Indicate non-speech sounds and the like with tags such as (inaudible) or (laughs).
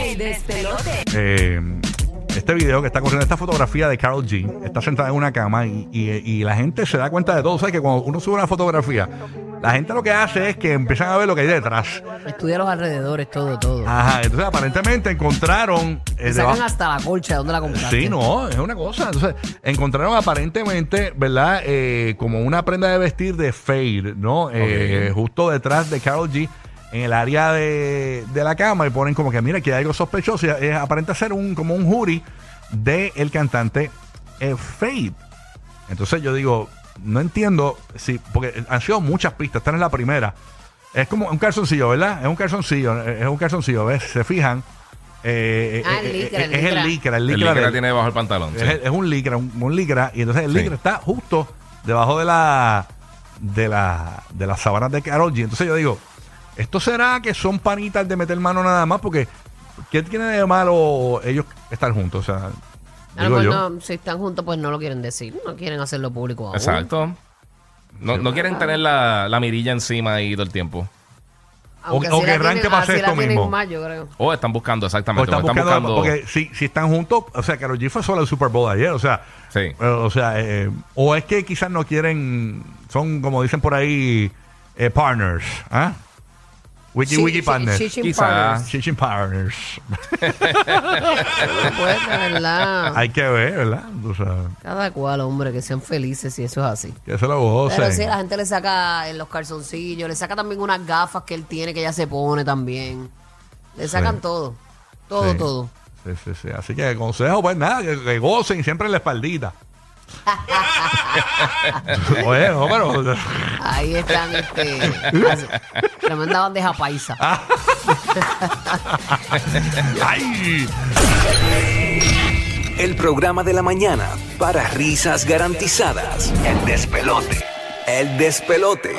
El despelote. eh, este video que está corriendo, esta fotografía de Carol G, está sentada en una cama y, y- y la gente se da cuenta de todo. ¿Sabes que cuando uno sube una fotografía, la gente lo que hace es que empiezan a ver lo que hay detrás? Estudia los alrededores, todo, todo. Ajá, entonces aparentemente encontraron. eh, sacan debajo- hasta la colcha, ¿dónde la compraste? Sí, no, es una cosa. Entonces, encontraron aparentemente, ¿verdad? Eh, como una prenda de vestir de Fade, ¿no? Eh, justo detrás de Carol G, en el área de, de la cama, y ponen como que, mira, que hay algo sospechoso. Y es, aparenta ser un, como un jury del el cantante eh, Fade. Entonces yo digo, no entiendo si, porque han sido muchas pistas, esta no es la primera. Es como un calzoncillo, ¿verdad? Es un calzoncillo, eh, es un calzoncillo, ¿ves? Se fijan. eh, Ah, eh, el eh, licra, el es licra. el licra, el El licra. licra del- tiene debajo el pantalón. sí. es, es un licra, un, un licra, y entonces el Sí. licra está justo debajo de la de la de las sábanas de Karol G. Entonces yo digo, ¿esto será que son panitas de meter mano nada más? Porque ¿qué tiene de malo ellos estar juntos? O sea, A lo mejor no, si están juntos, pues no lo quieren decir. No quieren hacerlo público aún. Exacto. No, no quieren tener la, la mirilla encima ahí todo el tiempo. Aunque O- o que pase así la esto mismo. más, yo creo. O están buscando, O exactamente. están o están buscando, buscando. porque si, si están juntos, o sea, Karol G fue sola el Super Bowl ayer, o sea, Sí. eh, o sea, eh, o es que quizás no quieren, son como dicen por ahí, eh, partners, ¿ah? Wiki Wiki partners. Quizá. partners. Shichin partners. (laughs) Puede, de verdad. Hay que ver, ¿verdad? O sea, Cada cual, hombre, que sean felices si eso es así. que se lo gocen. Pero sí, la gente le saca en los calzoncillos, le saca también unas gafas que él tiene que ella se pone también. Le sacan Sí. todo. Todo, Sí. todo. Sí, sí, sí. Así que consejo, pues nada, que, que gocen siempre en la espaldita. (laughs) Oye, no, pero. Ahí están, este. tremenda bandeja paisa. (laughs) ¡Ay! El programa de la mañana para risas garantizadas. El despelote. El despelote.